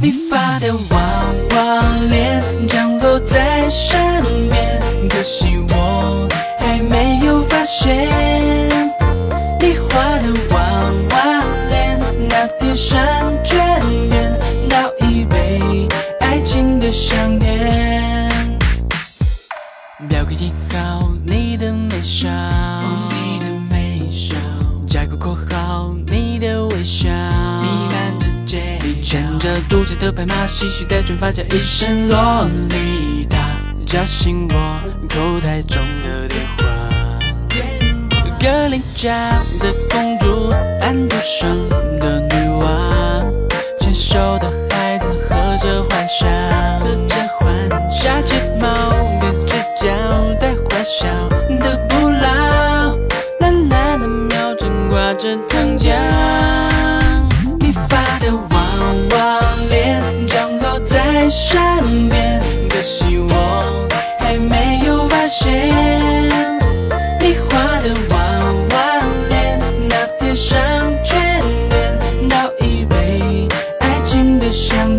你发的娃娃脸降落在身边，可惜着独角的白马，细细的卷发，加一身洛丽塔，叫醒我口袋中的电话。格林家的公主，安徒生的女王，牵手的在身边，可惜我还没有发现。你画的娃娃脸，那天上眷恋，倒一杯爱情的香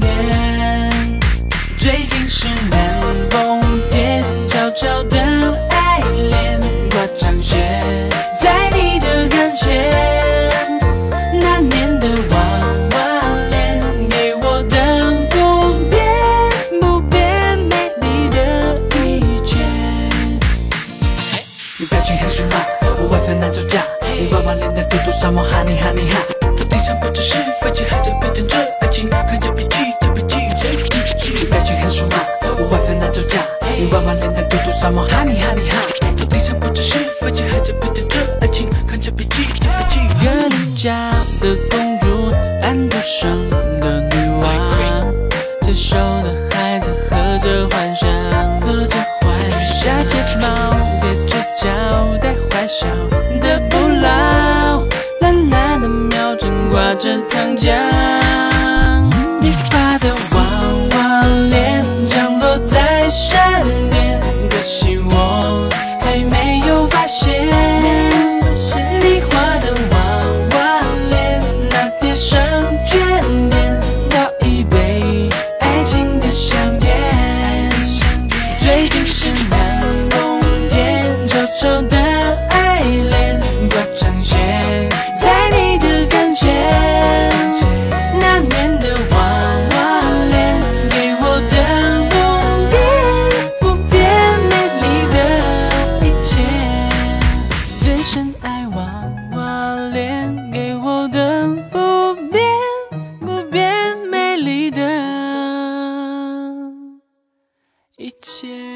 的嘟嘟上我哈你哈你哈。头顶上不只是飞机，还在飘动着爱情，看着笔记，特别记着一句。你表情很软，我 WiFi 难招架。你娃娃脸的嘟嘟上我哈你哈你哈。头顶上不只是飞机，还在飘动着爱情，看着笔记，特别记。格林家的公主，安徒生的女王，牵手的孩子喝着幻想，喝着幻想，睫毛别嘴角带坏笑这糖浆，你画的娃娃脸，降落在身边，可惜我还没有发现。你画的娃娃脸，那天上卷点，倒一杯爱情的香甜。最近。千